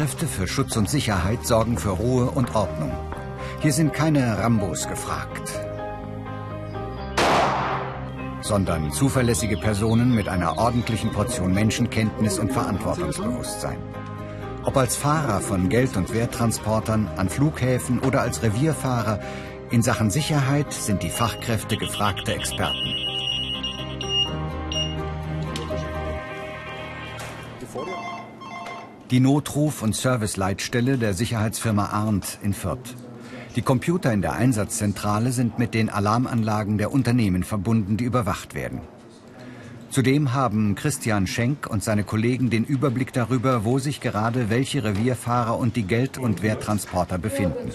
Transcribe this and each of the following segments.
Fachkräfte für Schutz und Sicherheit sorgen für Ruhe und Ordnung. Hier sind keine Rambos gefragt, sondern zuverlässige Personen mit einer ordentlichen Portion Menschenkenntnis und Verantwortungsbewusstsein. Ob als Fahrer von Geld- und Werttransportern, an Flughäfen oder als Revierfahrer, in Sachen Sicherheit sind die Fachkräfte gefragte Experten. Die Notruf- und Serviceleitstelle der Sicherheitsfirma Arndt in Fürth. Die Computer in der Einsatzzentrale sind mit den Alarmanlagen der Unternehmen verbunden, die überwacht werden. Zudem haben Christian Schenk und seine Kollegen den Überblick darüber, wo sich gerade welche Revierfahrer und die Geld- und Werttransporter befinden.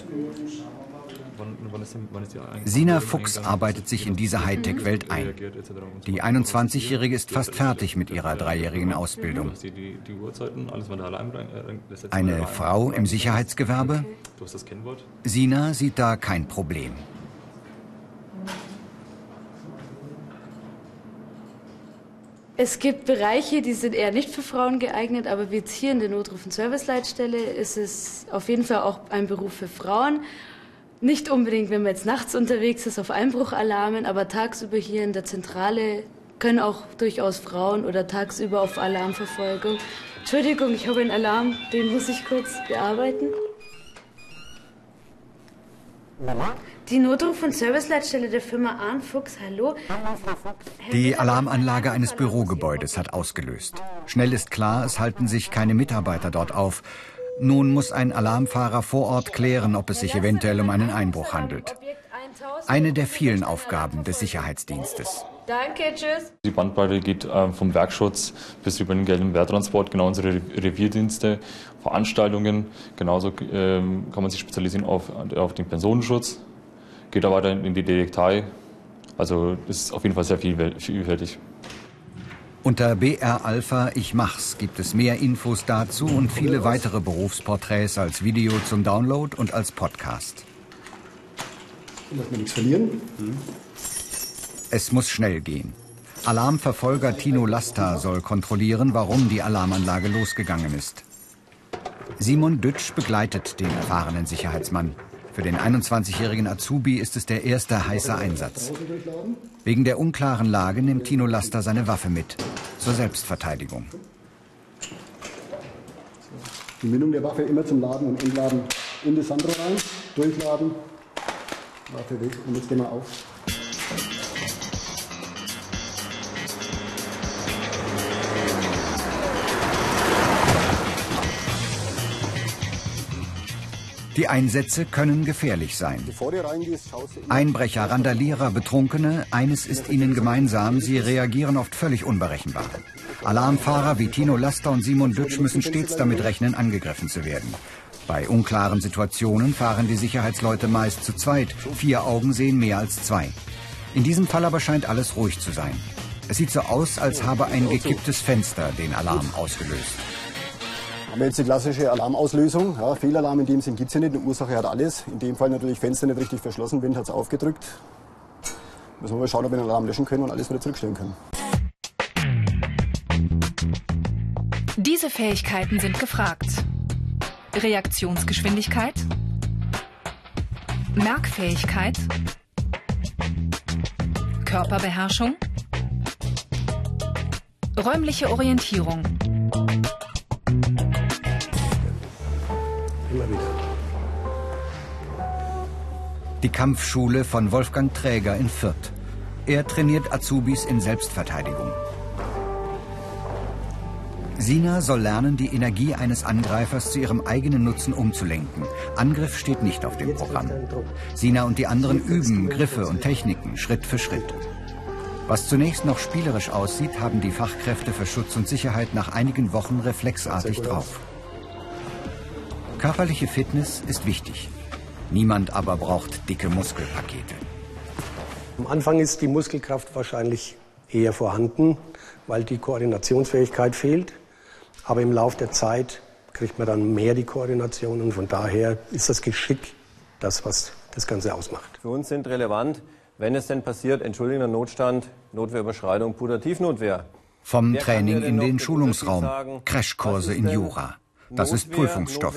Sina Fuchs arbeitet sich in diese Hightech-Welt ein. Die 21-Jährige ist fast fertig mit ihrer dreijährigen Ausbildung. Eine Frau im Sicherheitsgewerbe? Sina sieht da kein Problem. Es gibt Bereiche, die sind eher nicht für Frauen geeignet, aber wie jetzt hier in der Notruf- und Serviceleitstelle ist es auf jeden Fall auch ein Beruf für Frauen. Nicht unbedingt, wenn man jetzt nachts unterwegs ist auf Einbruchalarmen, aber tagsüber hier in der Zentrale können auch durchaus Frauen oder tagsüber auf Alarmverfolgung. Entschuldigung, ich habe einen Alarm, den muss ich kurz bearbeiten. Mama? Die Notruf- und Serviceleitstelle der Firma Arndt Fuchs, hallo. Die Alarmanlage eines Bürogebäudes hat ausgelöst. Schnell ist klar, es halten sich keine Mitarbeiter dort auf. Nun muss ein Alarmfahrer vor Ort klären, ob es sich eventuell um einen Einbruch handelt. Eine der vielen Aufgaben des Sicherheitsdienstes. Danke, tschüss. Die Bandbreite geht äh, vom Werkschutz bis über den und Werttransport, genau unsere Revierdienste, Veranstaltungen. Genauso ähm, kann man sich spezialisieren auf, auf den Personenschutz, geht da weiter in die Detektei. Also das ist auf jeden Fall sehr vielfältig. Unter BR Alpha Ich mach's gibt es mehr Infos dazu und viele weitere Berufsporträts als Video zum Download und als Podcast. Lass mal nichts verlieren. Es muss schnell gehen. Alarmverfolger Tino Lasta soll kontrollieren, warum die Alarmanlage losgegangen ist. Simon Dütsch begleitet den erfahrenen Sicherheitsmann. Für den 21-jährigen Azubi ist es der erste heiße Einsatz. Wegen der unklaren Lage nimmt Tino Laster seine Waffe mit. Zur Selbstverteidigung. Die Mündung der Waffe immer zum Laden und Entladen in die Sandro rein, durchladen, Waffe weg und jetzt gehen wir auf. Die Einsätze können gefährlich sein. Einbrecher, Randalierer, Betrunkene, eines ist ihnen gemeinsam, sie reagieren oft völlig unberechenbar. Alarmfahrer wie Tino Laster und Simon Dütsch müssen stets damit rechnen, angegriffen zu werden. Bei unklaren Situationen fahren die Sicherheitsleute meist zu zweit. Vier Augen sehen mehr als zwei. In diesem Fall aber scheint alles ruhig zu sein. Es sieht so aus, als habe ein gekipptes Fenster den Alarm ausgelöst. Haben wir jetzt die klassische Alarmauslösung. Ja, Fehlalarm in dem Sinn gibt es ja nicht. Eine Ursache hat alles. In dem Fall natürlich Fenster nicht richtig verschlossen, Wind hat es aufgedrückt. Müssen wir mal schauen, ob wir den Alarm löschen können und alles wieder zurückstellen können. Diese Fähigkeiten sind gefragt. Reaktionsgeschwindigkeit, Merkfähigkeit, Körperbeherrschung, räumliche Orientierung. Die Kampfschule von Wolfgang Träger in Fürth. Er trainiert Azubis in Selbstverteidigung. Sina soll lernen, die Energie eines Angreifers zu ihrem eigenen Nutzen umzulenken. Angriff steht nicht auf dem Programm. Sina und die anderen üben Griffe und Techniken Schritt für Schritt. Was zunächst noch spielerisch aussieht, haben die Fachkräfte für Schutz und Sicherheit nach einigen Wochen reflexartig drauf. Körperliche Fitness ist wichtig. Niemand aber braucht dicke Muskelpakete. Am Anfang ist die Muskelkraft wahrscheinlich eher vorhanden, weil die Koordinationsfähigkeit fehlt. Aber im Laufe der Zeit kriegt man dann mehr die Koordination und von daher ist das Geschick das, was das Ganze ausmacht. Für uns sind relevant, wenn es denn passiert, entschuldigender Notstand, Notwehrüberschreitung, Putativnotwehr. Vom Training in den Schulungsraum, Crashkurse in Jura. Das ist Prüfungsstoff.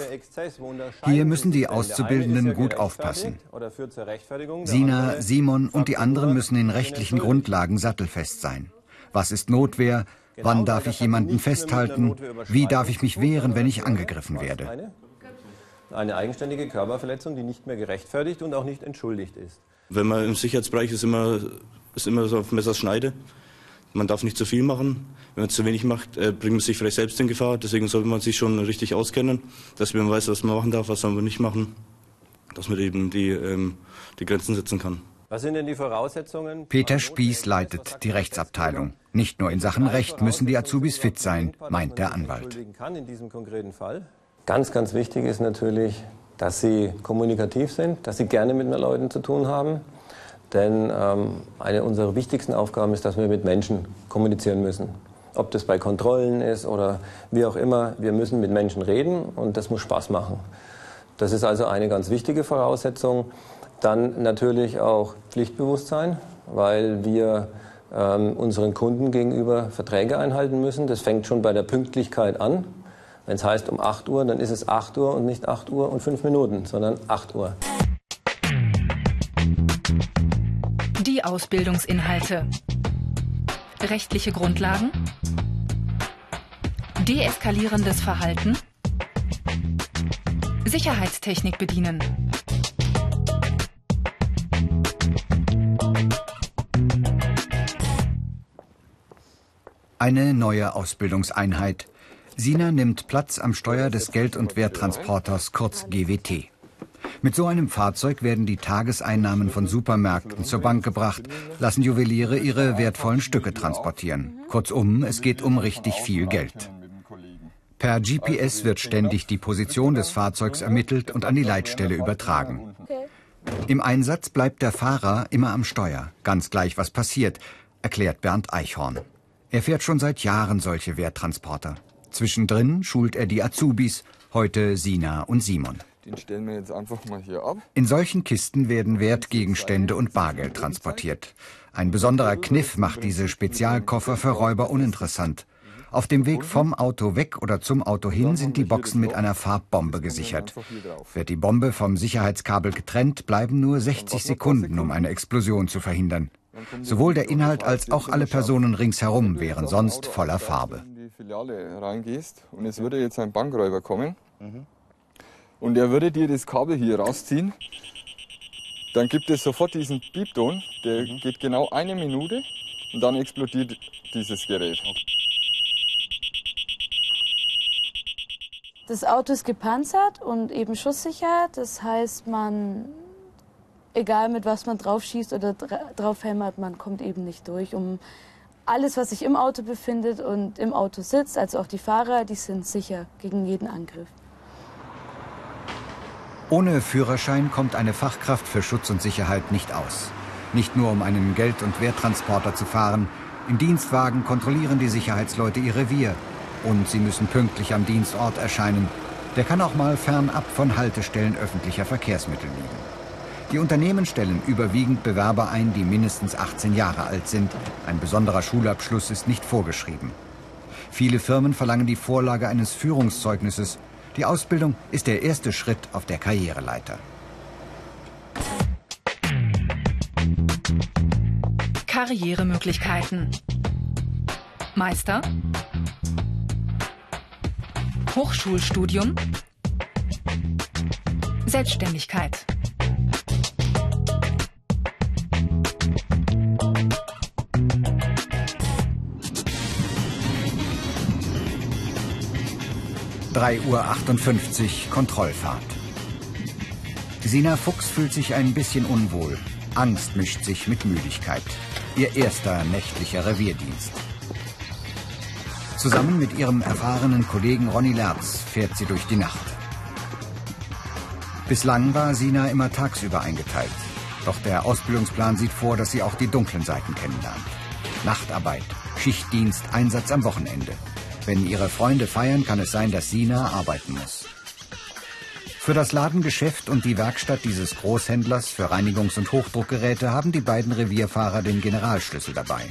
Hier müssen die Auszubildenden gut aufpassen. Sina, Simon und die anderen müssen in rechtlichen Grundlagen sattelfest sein. Was ist Notwehr? Wann darf ich jemanden festhalten? Wie darf ich mich wehren, wenn ich angegriffen werde? Eine eigenständige Körperverletzung, die nicht mehr gerechtfertigt und auch nicht entschuldigt ist. Wenn man im Sicherheitsbereich ist, immer, ist immer so auf Messerschneide. Man darf nicht zu viel machen. Wenn man zu wenig macht, äh, bringt man sich vielleicht selbst in Gefahr. Deswegen sollte man sich schon richtig auskennen, dass man weiß, was man machen darf, was man nicht machen, dass man eben die, ähm, die Grenzen setzen kann. Was sind denn die Voraussetzungen? Peter Spieß leitet die Rechtsabteilung. Nicht nur in Sachen Recht müssen die Azubis fit sein, meint der Anwalt. In diesem konkreten Fall. Ganz, ganz wichtig ist natürlich, dass sie kommunikativ sind, dass sie gerne mit den Leuten zu tun haben. Denn ähm, eine unserer wichtigsten Aufgaben ist, dass wir mit Menschen kommunizieren müssen. Ob das bei Kontrollen ist oder wie auch immer, wir müssen mit Menschen reden und das muss Spaß machen. Das ist also eine ganz wichtige Voraussetzung. Dann natürlich auch Pflichtbewusstsein, weil wir ähm, unseren Kunden gegenüber Verträge einhalten müssen. Das fängt schon bei der Pünktlichkeit an. Wenn es heißt um 8 Uhr, dann ist es 8 Uhr und nicht 8 Uhr und 5 Minuten, sondern 8 Uhr. Ausbildungsinhalte. Rechtliche Grundlagen. Deeskalierendes Verhalten. Sicherheitstechnik bedienen. Eine neue Ausbildungseinheit Sina nimmt Platz am Steuer des Geld- und Werttransporters, kurz GWT. Mit so einem Fahrzeug werden die Tageseinnahmen von Supermärkten zur Bank gebracht, lassen Juweliere ihre wertvollen Stücke transportieren. Kurzum, es geht um richtig viel Geld. Per GPS wird ständig die Position des Fahrzeugs ermittelt und an die Leitstelle übertragen. Im Einsatz bleibt der Fahrer immer am Steuer, ganz gleich was passiert, erklärt Bernd Eichhorn. Er fährt schon seit Jahren solche Werttransporter. Zwischendrin schult er die Azubis, heute Sina und Simon. Den stellen wir jetzt einfach mal hier ab. In solchen Kisten werden Wertgegenstände und Bargeld transportiert. Ein besonderer Kniff macht diese Spezialkoffer für Räuber uninteressant. Auf dem Weg vom Auto weg oder zum Auto hin sind die Boxen mit einer Farbbombe gesichert. Wird die Bombe vom Sicherheitskabel getrennt, bleiben nur 60 Sekunden, um eine Explosion zu verhindern. Sowohl der Inhalt als auch alle Personen ringsherum wären sonst voller Farbe. Filiale reingehst und es würde jetzt ein Bankräuber kommen mhm. Und er würde dir das Kabel hier rausziehen, dann gibt es sofort diesen Piepton, der mhm. geht genau eine Minute und dann explodiert dieses Gerät. Das Auto ist gepanzert und eben schusssicher. Das heißt, man, egal mit was man drauf schießt oder drauf hämmert, man kommt eben nicht durch. Um alles, was sich im Auto befindet und im Auto sitzt, also auch die Fahrer, die sind sicher gegen jeden Angriff. Ohne Führerschein kommt eine Fachkraft für Schutz und Sicherheit nicht aus. Nicht nur um einen Geld- und Werttransporter zu fahren. Im Dienstwagen kontrollieren die Sicherheitsleute ihr Revier. Und sie müssen pünktlich am Dienstort erscheinen. Der kann auch mal fernab von Haltestellen öffentlicher Verkehrsmittel liegen. Die Unternehmen stellen überwiegend Bewerber ein, die mindestens 18 Jahre alt sind. Ein besonderer Schulabschluss ist nicht vorgeschrieben. Viele Firmen verlangen die Vorlage eines Führungszeugnisses. Die Ausbildung ist der erste Schritt auf der Karriereleiter. Karrieremöglichkeiten. Meister. Hochschulstudium. Selbstständigkeit. Drei Uhr achtundfünfzig Kontrollfahrt. Sina Fuchs fühlt sich ein bisschen unwohl. Angst mischt sich mit Müdigkeit. Ihr erster nächtlicher Revierdienst. Zusammen mit ihrem erfahrenen Kollegen Ronny Lerz fährt sie durch die Nacht. Bislang war Sina immer tagsüber eingeteilt. Doch der Ausbildungsplan sieht vor, dass sie auch die dunklen Seiten kennenlernt. Nachtarbeit, Schichtdienst, Einsatz am Wochenende. Wenn ihre Freunde feiern, kann es sein, dass Sina arbeiten muss. Für das Ladengeschäft und die Werkstatt dieses Großhändlers für Reinigungs- und Hochdruckgeräte haben die beiden Revierfahrer den Generalschlüssel dabei.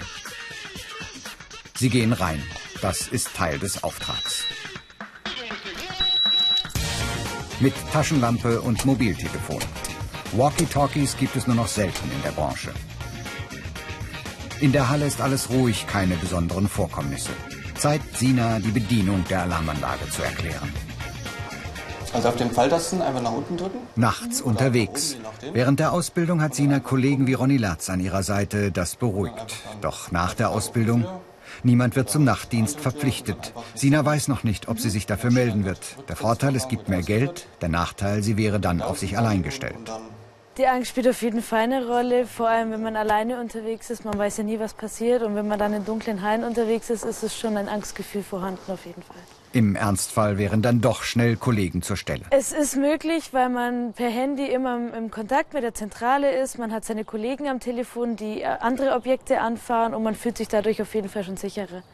Sie gehen rein. Das ist Teil des Auftrags. Mit Taschenlampe und Mobiltelefon. Walkie-Talkies gibt es nur noch selten in der Branche. In der Halle ist alles ruhig, keine besonderen Vorkommnisse. Zeit, Sina die Bedienung der Alarmanlage zu erklären. Also auf den Pfeiltasten einfach nach unten drücken? Nachts unterwegs. Während der Ausbildung hat Sina Kollegen wie Ronny Latz an ihrer Seite, das beruhigt. Doch nach der Ausbildung Niemand wird zum Nachtdienst verpflichtet. Sina weiß noch nicht, ob sie sich dafür melden wird. Der Vorteil, es gibt mehr Geld. Der Nachteil, sie wäre dann auf sich allein gestellt. Die Angst spielt auf jeden Fall eine Rolle, vor allem wenn man alleine unterwegs ist. Man weiß ja nie, was passiert. Und wenn man dann in dunklen Hallen unterwegs ist, ist es schon ein Angstgefühl vorhanden auf jeden Fall. Im Ernstfall wären dann doch schnell Kollegen zur Stelle. Es ist möglich, weil man per Handy immer im Kontakt mit der Zentrale ist. Man hat seine Kollegen am Telefon, die äh, andere Objekte anfahren und man fühlt sich dadurch auf jeden Fall schon sicherer.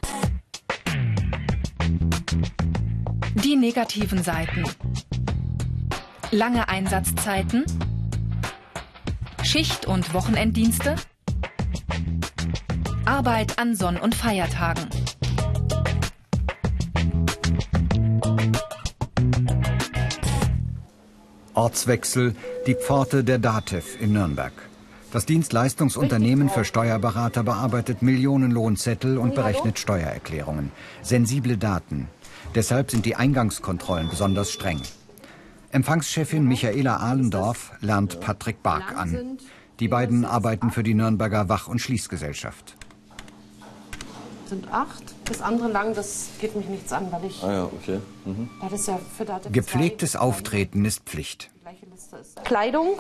Die negativen Seiten. Lange Einsatzzeiten. Schicht- und Wochenenddienste. Arbeit an Sonn- und Feiertagen. Ortswechsel, die Pforte der DATEV in Nürnberg. Das Dienstleistungsunternehmen für Steuerberater bearbeitet Millionen Lohnzettel und berechnet Steuererklärungen. Sensible Daten. Deshalb sind die Eingangskontrollen besonders streng. Empfangschefin Michaela Ahlendorf lernt Patrick Bark an. Die beiden arbeiten für die Nürnberger Wach- und Schließgesellschaft. Sind acht. Das andere lang, das geht mich nichts an, weil ich. Ah ja, okay. Mhm. Das ja Gepflegtes Auftreten ist Pflicht. Kleidung,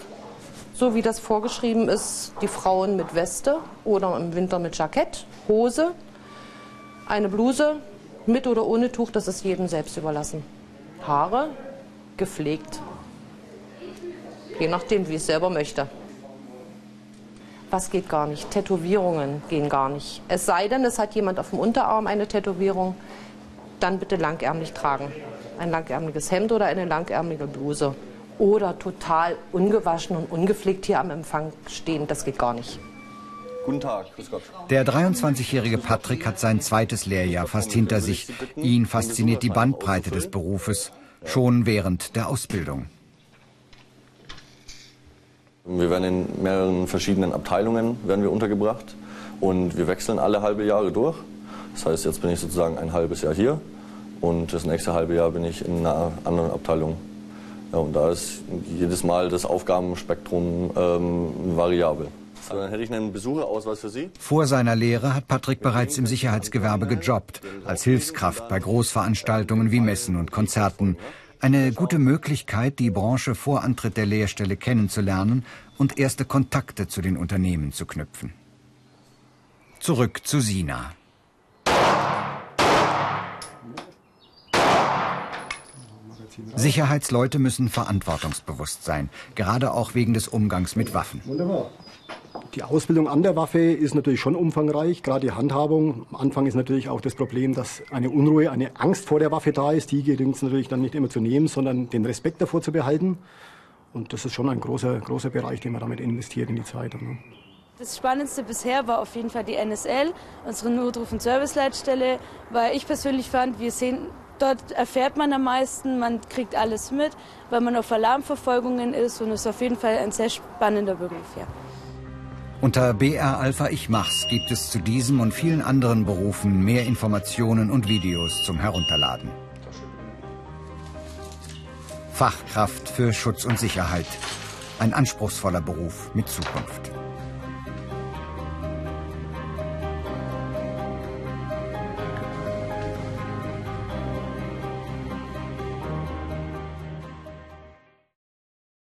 so wie das vorgeschrieben ist, die Frauen mit Weste oder im Winter mit Jackett, Hose, eine Bluse, mit oder ohne Tuch, das ist jedem selbst überlassen. Haare gepflegt. Je nachdem, wie es selber möchte. Was geht gar nicht? Tätowierungen gehen gar nicht. Es sei denn, es hat jemand auf dem Unterarm eine Tätowierung, dann bitte langärmlich tragen. Ein langärmliches Hemd oder eine langärmliche Bluse. Oder total ungewaschen und ungepflegt hier am Empfang stehen, das geht gar nicht. Guten Tag, grüß Gott. Der 23-jährige Patrick hat sein zweites Lehrjahr fast hinter sich. Ihn fasziniert die Bandbreite des Berufes, schon während der Ausbildung. Wir werden in mehreren verschiedenen Abteilungen werden wir untergebracht und wir wechseln alle halbe Jahre durch. Das heißt, jetzt bin ich sozusagen ein halbes Jahr hier und das nächste halbe Jahr bin ich in einer anderen Abteilung. Ja, und da ist jedes Mal das Aufgabenspektrum ähm, variabel. So, dann hätte ich einen Besucherausweis für Sie. Vor seiner Lehre hat Patrick bereits im Sicherheitsgewerbe gejobbt, als Hilfskraft bei Großveranstaltungen wie Messen und Konzerten. Eine gute Möglichkeit, die Branche vor Antritt der Lehrstelle kennenzulernen und erste Kontakte zu den Unternehmen zu knüpfen. Zurück zu Sina. Sicherheitsleute müssen verantwortungsbewusst sein, gerade auch wegen des Umgangs mit Waffen. Wunderbar. Die Ausbildung an der Waffe ist natürlich schon umfangreich, gerade die Handhabung. Am Anfang ist natürlich auch das Problem, dass eine Unruhe, eine Angst vor der Waffe da ist. Die gelingt es natürlich dann nicht immer zu nehmen, sondern den Respekt davor zu behalten. Und das ist schon ein großer, großer Bereich, den man damit investiert in die Zeit. Ne? Das Spannendste bisher war auf jeden Fall die NSL, unsere Notruf- und Serviceleitstelle, weil ich persönlich fand, wir sehen, dort erfährt man am meisten, man kriegt alles mit, weil man auf Alarmverfolgungen ist und es ist auf jeden Fall ein sehr spannender Beruf. Ja. Unter BR Alpha Ich Mach's gibt es zu diesem und vielen anderen Berufen mehr Informationen und Videos zum Herunterladen. Fachkraft für Schutz und Sicherheit. Ein anspruchsvoller Beruf mit Zukunft.